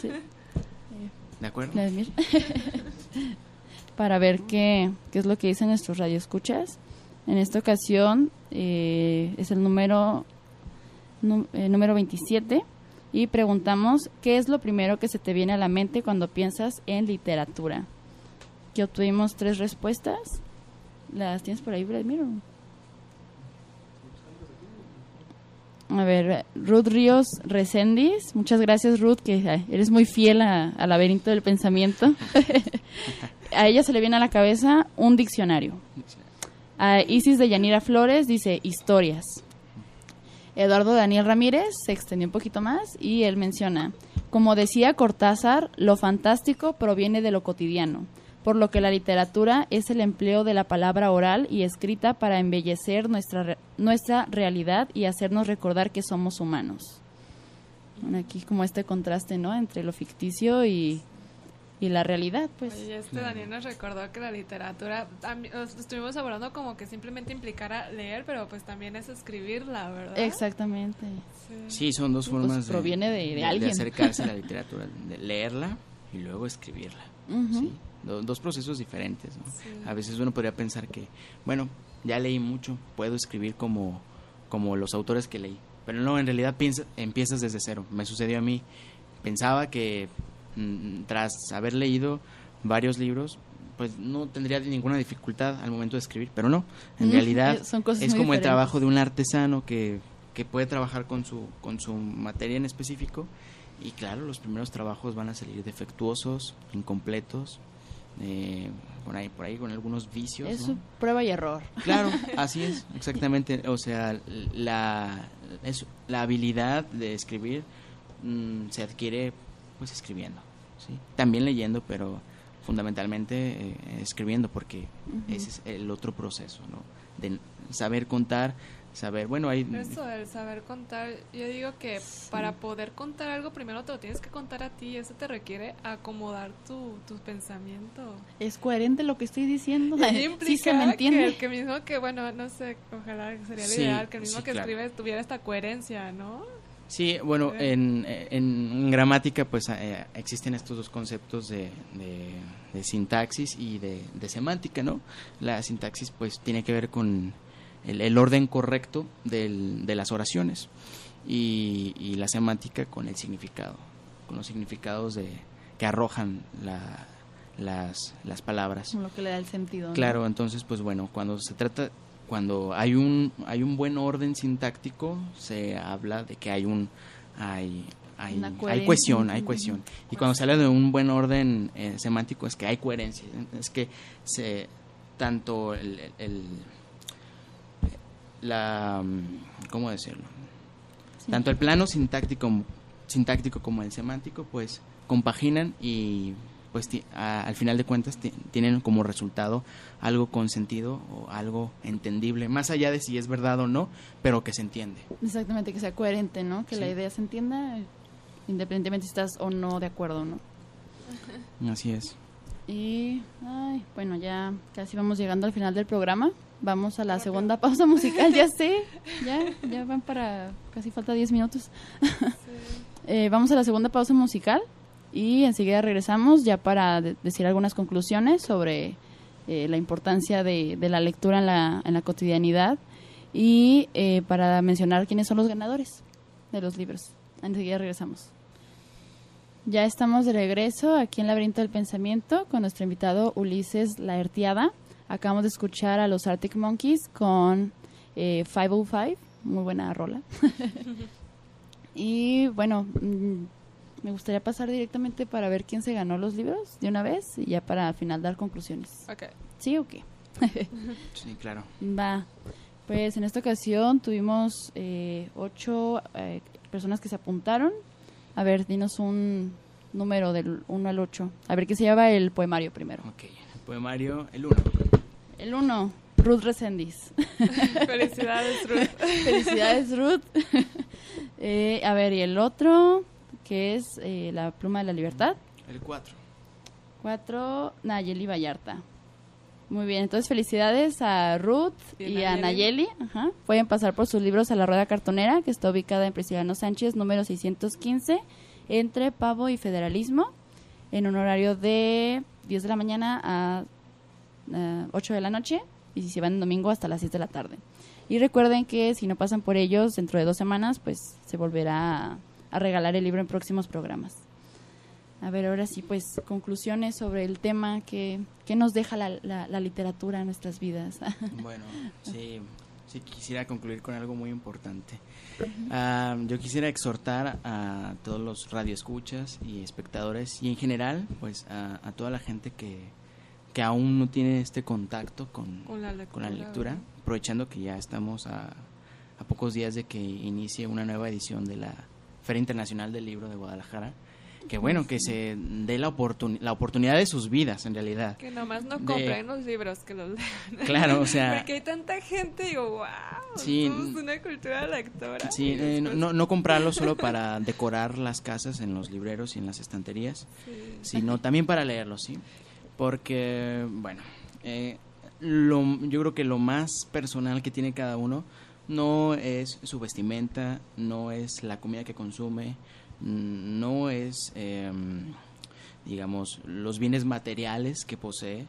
Sí,
¿De acuerdo?
Vladimir. Para ver qué, qué es lo que dicen nuestros radioescuchas. En esta ocasión eh, es el número, eh, número 27 y preguntamos qué es lo primero que se te viene a la mente cuando piensas en literatura. Que obtuvimos tres respuestas. ¿Las tienes por ahí, Vladimir? A ver, Ruth Ríos Recendis. Muchas gracias, Ruth, que eres muy fiel a- al laberinto del pensamiento. a ella se le viene a la cabeza un diccionario. A Isis de Yanira Flores dice historias. Eduardo Daniel Ramírez se extendió un poquito más y él menciona, como decía Cortázar, lo fantástico proviene de lo cotidiano, por lo que la literatura es el empleo de la palabra oral y escrita para embellecer nuestra, re- nuestra realidad y hacernos recordar que somos humanos. Bueno, aquí como este contraste, ¿no? Entre lo ficticio y, y la realidad, pues.
Oye, este Daniel nos recordó que la literatura, estuvimos hablando como que simplemente implicara leer, pero pues también es escribirla, ¿verdad?
Exactamente.
Sí, son dos
Pues
formas de-
proviene de- de alguien.
acercarse a la literatura, de leerla y luego escribirla. Sí, do- dos procesos diferentes. ¿no?
Sí.
A veces uno podría pensar que, bueno, ya leí mucho, puedo escribir como, como los autores que leí. Pero no, en realidad piensa, empiezas desde cero. Me sucedió a mí. Pensaba que mm, tras haber leído varios libros, pues no tendría ninguna dificultad al momento de escribir, pero no. En
Mm,
realidad
son cosas
es como el trabajo de un artesano que, que puede trabajar con su, con su materia en específico. Y claro, los primeros trabajos van a salir defectuosos, incompletos, eh, por ahí, por ahí con algunos vicios.
Es
¿no?
prueba y error.
Claro, así es, exactamente. O sea, la, es, la habilidad de escribir mm, se adquiere pues escribiendo, ¿sí? También leyendo, pero fundamentalmente eh, escribiendo, porque ese es el otro proceso, ¿no? De saber contar, saber, bueno, hay...
Eso, el saber contar, yo digo que para poder contar algo primero te lo tienes que contar a ti, eso te requiere acomodar tu, tu pensamiento.
¿Es coherente lo que estoy diciendo? Sí se me entiende.
Que el que mismo que, bueno, no sé, ojalá sería
Sí,
ideal, que el mismo
sí,
que
claro.
escribe tuviera esta coherencia, ¿no?
Sí, bueno, en, en gramática pues eh, existen estos dos conceptos de, de- de sintaxis y de, de semántica, ¿no? La sintaxis pues tiene que ver con el, el orden correcto del- de las oraciones y, y la semántica con el significado, con los significados de, que arrojan la- las, las palabras.
Lo que le da el sentido. ¿no?
Claro, entonces, pues bueno, cuando se trata, cuando hay un, hay un buen orden sintáctico, se habla de que hay un, hay, hay, hay cohesión, hay cohesión. Y cuando se habla de un buen orden eh, semántico es que hay coherencia, es que se, tanto el- el- la, mm, ¿cómo decirlo?
Sí.
Tanto el plano sintáctico, sintáctico como el semántico, pues compaginan y pues a- al final de cuentas ti- tienen como resultado algo con sentido o algo entendible, más allá de si es verdad o no, pero que se entiende.
Exactamente, que sea coherente, ¿no? Que la idea se entienda independientemente si estás o no de acuerdo, ¿no?
Así es.
Y, ay, bueno, ya casi vamos llegando al final del programa. Vamos a la segunda pausa musical, ya sé, ya, ya van para, casi falta 10 minutos. Eh, vamos a la segunda pausa musical y enseguida regresamos ya para de- decir algunas conclusiones sobre eh, la importancia de, de la lectura en la, en la cotidianidad y eh, para mencionar quiénes son los ganadores de los libros. Enseguida regresamos. Ya estamos de regreso aquí en Laberinto del Pensamiento con nuestro invitado Ulises Laertiada. Acabamos de escuchar a los Arctic Monkeys con eh, 505, muy buena rola. y bueno, mm, me gustaría pasar directamente para ver quién se ganó los libros de una vez y ya para al final dar conclusiones. ¿Sí o qué?
Sí, claro.
Va. Pues en esta ocasión tuvimos eh, ocho eh, personas que se apuntaron. A ver, dinos un número del 1 al 8. A ver qué se llama el poemario primero.
Ok, el poemario, el 1.
El 1, Ruth Resendiz.
Felicidades, Ruth.
Felicidades, Ruth. Eh, a ver, y el otro, que es eh, La Pluma de la Libertad.
El 4.
4, Nayeli Vallarta. Muy bien, entonces felicidades a Ruth
Y
y, a
Nayeli.
Nayeli. Ajá. Pueden pasar por sus libros a la Rueda Cartonera, que está ubicada en Prisciliano Sánchez, número 615, entre Pavo y Federalismo, en un horario de 10 de la mañana a eh, 8 de la noche, y si se van domingo hasta las 6 de la tarde. Y recuerden que si no pasan por ellos dentro de dos semanas, pues se volverá a, regalar el libro en próximos programas. A ver, ahora sí, pues conclusiones sobre el tema que, que nos deja la, la- literatura en nuestras vidas.
Bueno, sí, sí quisiera concluir con algo muy importante. Ah, yo quisiera exhortar a todos los radioescuchas y espectadores y en general, pues a toda la gente que, que aún no tiene este contacto con,
Con la lectura.
con la lectura, aprovechando que ya estamos a, a pocos días de que inicie una nueva edición de la Feria Internacional del Libro de Guadalajara. Que bueno, que se dé la, oportun- la oportunidad de sus vidas, en realidad.
Que nomás no
De-
compren los libros, que los lean.
Claro, o sea,
Porque hay tanta gente, digo, wow,
Sí,
somos una cultura lectora.
Sí, eh, no,
después-
no, no comprarlo solo para decorar las casas en los libreros y en las estanterías,
Sí.
sino también para leerlos, ¿sí? Porque, bueno, eh, lo, yo creo que lo más personal que tiene cada uno no es su vestimenta, no es la comida que consume, mm, no es, em, digamos, los bienes materiales que posee,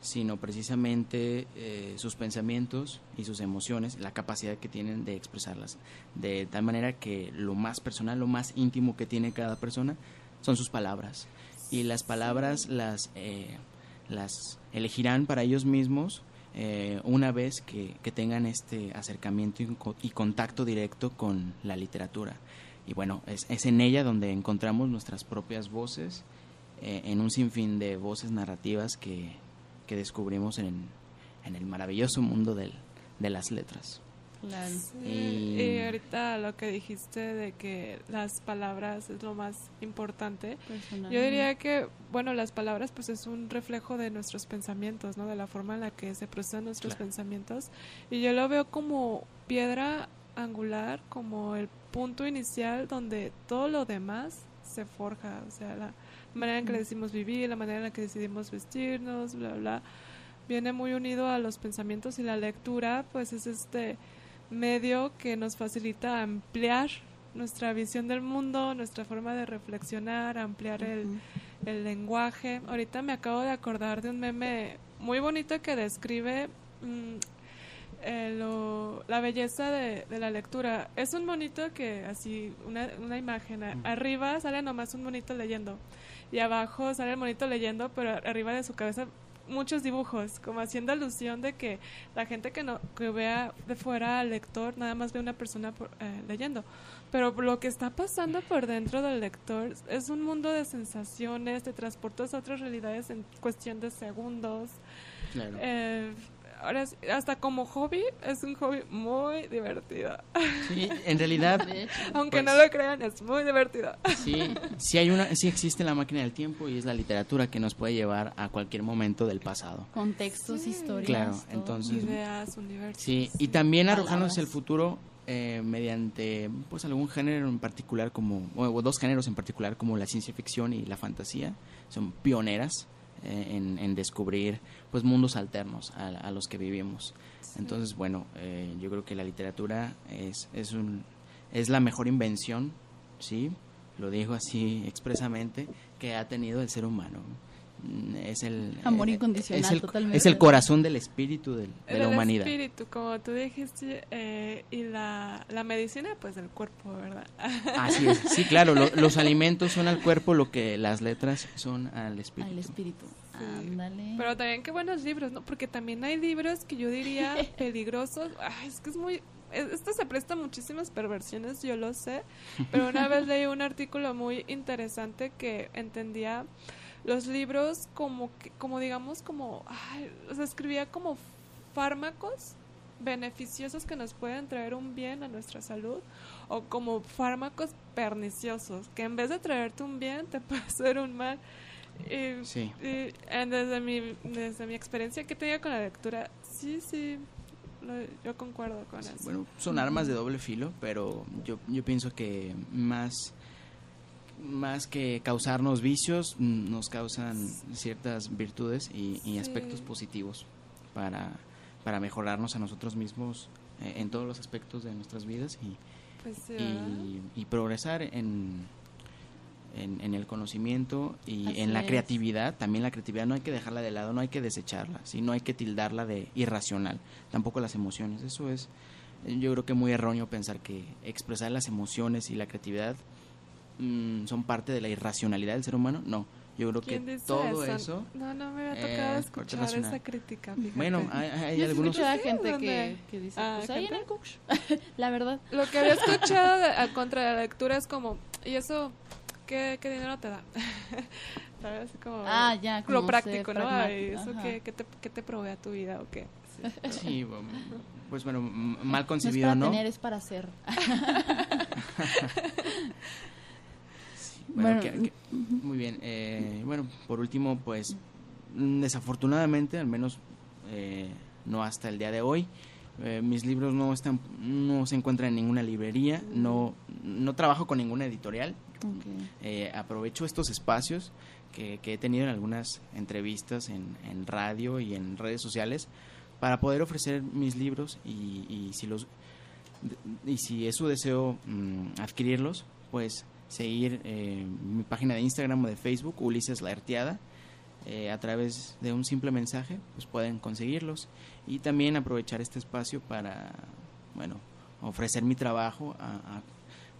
sino precisamente eh, sus pensamientos y sus emociones, la capacidad que tienen de expresarlas. De tal manera que lo más personal, lo más íntimo que tiene cada persona son sus palabras. Y las palabras las, eh, las elegirán para ellos mismos eh, una vez que, que tengan este acercamiento y, co- y contacto directo con la literatura. Y bueno, es, es en ella donde encontramos nuestras propias voces, eh, en un sinfín de voces narrativas que, que descubrimos en, en el maravilloso mundo del- de las letras.
Claro.
Sí,
Y-
Y ahorita lo que dijiste de que las palabras es lo más importante. Yo diría que, bueno, las palabras pues es un reflejo de nuestros pensamientos, ¿no? De la forma en la que se procesan nuestros
Claro.
pensamientos. Y yo lo veo como piedra angular, como el punto inicial donde todo lo demás se forja. O sea, la manera en que decidimos vivir, la manera en la que decidimos vestirnos, bla, bla, viene muy unido a los pensamientos y la lectura, pues es este medio que nos facilita ampliar nuestra visión del mundo, nuestra forma de reflexionar, ampliar el, el lenguaje. Ahorita me acabo de acordar de un meme muy bonito que describe mm, eh, lo- la belleza de, de la lectura. Es un monito que así, una, una imagen, a- arriba sale nomás un monito leyendo y abajo sale el monito leyendo, pero arriba de su cabeza muchos dibujos, como haciendo alusión de que la gente que no que vea de fuera al lector nada más ve una persona por- eh, leyendo, pero lo que está pasando por dentro del lector es un mundo de sensaciones, de transportes a otras realidades en cuestión de segundos.
Claro.
Eh, ahora sí, hasta como hobby es un hobby muy divertido,
Sí, en realidad,
aunque
Pues-
no lo crean es muy divertido.
sí, sí, hay una, sí existe la máquina del tiempo y es la literatura que nos puede llevar a cualquier momento del pasado.
Contextos, historias.
Claro,
todo.
entonces-
Ideas, universos.
Sí, y también arrojarnos el futuro eh, mediante pues algún género en particular como o, o dos géneros en particular como la ciencia ficción y la fantasía son pioneras eh, en, en descubrir pues mundos alternos a, a los que vivimos entonces bueno eh, yo creo que la literatura es es un es la mejor invención sí lo digo así expresamente que ha tenido el ser humano es el
Amor
eh,
incondicional,
es el,
totalmente.
es el corazón del espíritu del- de, la
El
humanidad.
espíritu, como tú dijiste, eh, y la, la medicina, pues del cuerpo, ¿verdad?
Así es, sí, claro, lo- los alimentos son al cuerpo lo que las letras son al espíritu.
Al espíritu. Ándale.
Pero también qué buenos libros, ¿no? Porque también hay libros que yo diría peligrosos. Ay, es que es muy... es- Esto se presta a muchísimas perversiones, yo lo sé. Pero una vez leí un artículo muy interesante que entendía los libros como, que, como digamos, como... Ay, sea, escribía como fármacos beneficiosos que nos pueden traer un bien a nuestra salud o como fármacos perniciosos que en vez de traerte un bien te puede hacer un mal.
Sí.
eh, desde mi desde mi experiencia que tenía con la lectura, sí, sí, lo- yo concuerdo con eso.
Bueno, son armas de doble filo, pero yo, yo pienso que más, más que causarnos vicios, nos causan ciertas virtudes y, y
Sí.
aspectos positivos para, para mejorarnos a nosotros mismos eh, en todos los aspectos de nuestras vidas y,
pues sí,
y, y progresar en, en, en el conocimiento y
Así
en la
es.
creatividad. También la creatividad no hay que dejarla de lado, no hay que desecharla, ¿sí? no hay que tildarla de irracional. Tampoco las emociones. Eso es, eh, yo creo que muy erróneo pensar que expresar las emociones y la creatividad mm, son parte de la irracionalidad del ser humano. No, yo creo que
¿Quién dice
todo
eso?
eso...
No, no me había
eh,
tocado
parte
escuchar esa crítica. fíjate.
Bueno, hay, algunos...
escuchado a
Sí,
gente
¿dónde?
que, que dice,
Ah,
pues ahí en el la verdad.
Lo que había escuchado de- a contra la lectura es como, ¿y eso qué, qué dinero te da? ¿Sabes? Como
Ah, ya,
lo
como ser
práctico, ¿no? Ay, ¿Eso qué, qué te, qué te provee a tu vida o qué? Sí.
Sí, bueno, pues bueno, mal
No es
concebido,
para
¿no?
tener, es para hacer.
Bueno,
Bueno,
que- que- muy bien. eh, bueno, por último, pues desafortunadamente, al menos eh, no hasta el día de hoy, eh, mis libros no están, no se encuentran en ninguna librería, no, no trabajo con ninguna editorial. Eh, aprovecho estos espacios que, que he tenido en algunas entrevistas en, en radio y en redes sociales para poder ofrecer mis libros y, y si los y si es su deseo mm, adquirirlos, pues seguir eh, mi página de Instagram o de Facebook, Ulises Laertiada. Eh, a través de un simple mensaje, pues pueden conseguirlos. Y también aprovechar este espacio para, bueno, ofrecer mi trabajo a-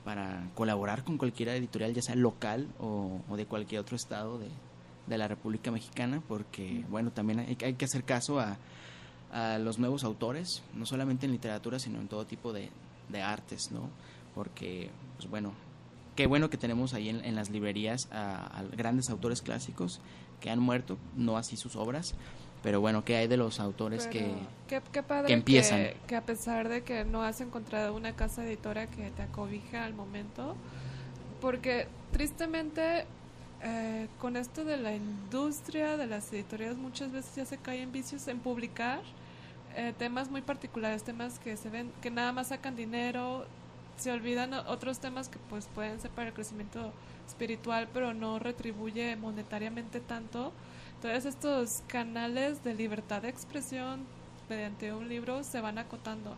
para colaborar con cualquier editorial, ya sea local o, de cualquier otro estado de, de la República Mexicana, porque, bueno, también hay, que hacer caso a, a los nuevos autores, no solamente en literatura, sino en todo tipo de, de artes, ¿no? Porque, pues bueno, qué bueno que tenemos ahí en, las librerías a grandes autores clásicos que han muerto, no así sus obras, pero bueno, ¿qué hay de los autores
Pero
que...
qué, qué padre
que empiezan.
Que, que a pesar de que no has encontrado una casa editora que te acobije al momento, porque tristemente eh, con esto de la industria de las editoriales muchas veces ya se caen vicios en publicar eh, temas muy particulares, temas que se ven, que nada más sacan dinero, se olvidan otros temas que pues pueden ser para el crecimiento espiritual, pero no retribuye monetariamente tanto. Entonces estos canales de libertad de expresión mediante un libro se van acotando,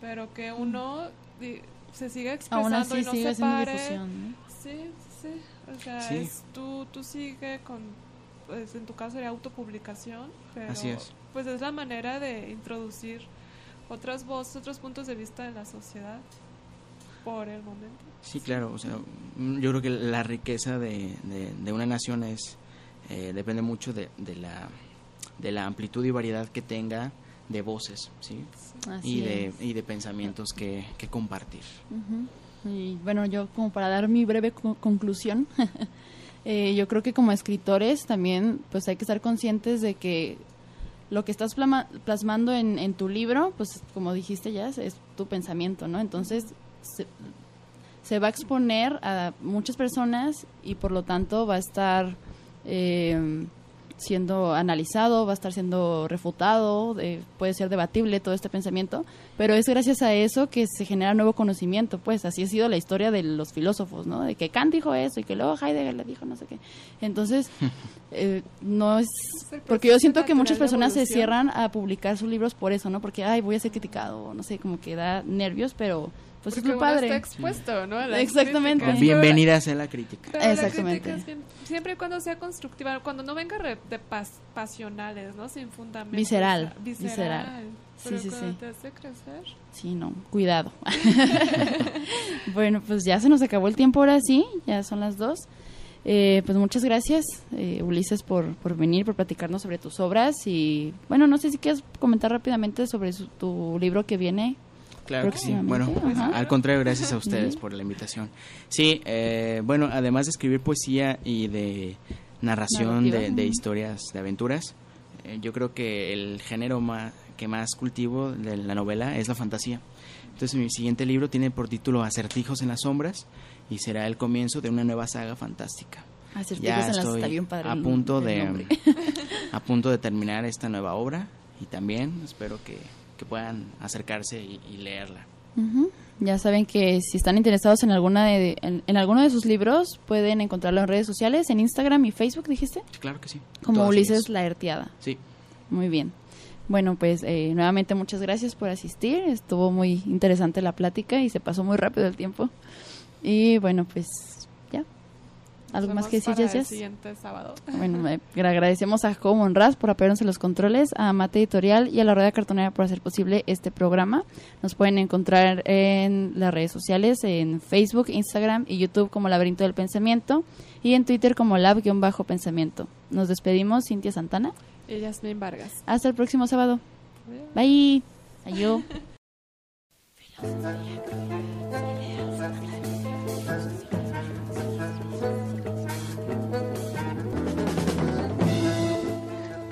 pero que uno di- se siga
Aún
expresando
así
y no
sigue
se pare.
difusión, ¿no?
Sí, sí, o sea,
Sí.
es- tú, tú sigue con, pues en tu caso sería autopublicación, pero
Así es.
pues es la manera de introducir otras voces, otros puntos de vista en la sociedad por el momento.
Sí, claro, o sea, mm, yo creo que la riqueza de, de, de una nación es eh, depende mucho de, de la de la amplitud y variedad que tenga de voces, ¿sí?
Así
y de
es.
y de pensamientos que, que compartir.
Y bueno, yo como para dar mi breve co- conclusión, eh, yo creo que como escritores también pues hay que estar conscientes de que lo que estás plasmando en, en tu libro, pues como dijiste ya, es tu pensamiento, ¿no? Entonces se, se va a exponer a muchas personas y por lo tanto va a estar eh, siendo analizado, va a estar siendo refutado, eh, puede ser debatible todo este pensamiento, pero es gracias a eso que se genera nuevo conocimiento, pues así ha sido la historia de los filósofos, ¿no? De que Kant dijo eso y que luego Heidegger le dijo no sé qué. Entonces, eh, no es... Porque yo siento que muchas personas se cierran a publicar sus libros por eso, ¿no? Porque, ay, voy a ser criticado, no sé, como que da nervios, pero pues es muy padre.
está expuesto, ¿no?
Exactamente.
críticas.
Bienvenida sea la crítica.
Pero la
Exactamente.
crítica es bien- siempre y cuando sea constructiva, cuando no venga re- de pas- pasionales, ¿no? Sin fundamento.
Visceral, visceral.
visceral.
Sí,
Pero
sí,
cuando
sí.
te hace crecer.
Sí, no, cuidado. bueno, pues ya se nos acabó el tiempo ahora sí, ya son las dos. Eh, pues muchas gracias, eh, Ulises, por, por venir, por platicarnos sobre tus obras. Y bueno, no sé si quieres comentar rápidamente sobre su- tu libro que viene.
Claro que sí. Bueno,
ajá.
al contrario, gracias a ustedes por la invitación. Sí, eh, bueno, además de escribir poesía y de narración de, historias de aventuras, eh, yo creo que el género ma- que más cultivo de la novela es la fantasía. Entonces mi siguiente libro tiene por título Acertijos en las sombras y será el comienzo de una nueva saga fantástica.
Acertijos
Ya
en las
estoy
está bien padre
a punto de a punto de terminar esta nueva obra y también espero que, que puedan acercarse y, y leerla.
Ujú. Ya saben que si están interesados en alguna de, en, en alguno de sus libros, pueden encontrarlo en redes sociales, en Instagram y Facebook, dijiste,
Claro que sí.
como Ulises
ellos.
Laertiada.
Sí.
Muy bien. Bueno, pues eh, nuevamente muchas gracias por asistir. Estuvo muy interesante la plática y se pasó muy rápido el tiempo. Y bueno, pues. ¿Algo más que decir,
para el
Jessias?
siguiente sábado.
Bueno, eh, agradecemos a Joe Monraz por apoyarnos en los controles, a Mate Editorial y a la Rueda Cartonera por hacer posible este programa. Nos pueden encontrar en las redes sociales, en Facebook, Instagram y YouTube como Laberinto del Pensamiento y en Twitter como Lab-Pensamiento. Nos despedimos, Cintia Santana.
Y Yasmin Vargas.
Hasta el próximo sábado. Bye. Adiós.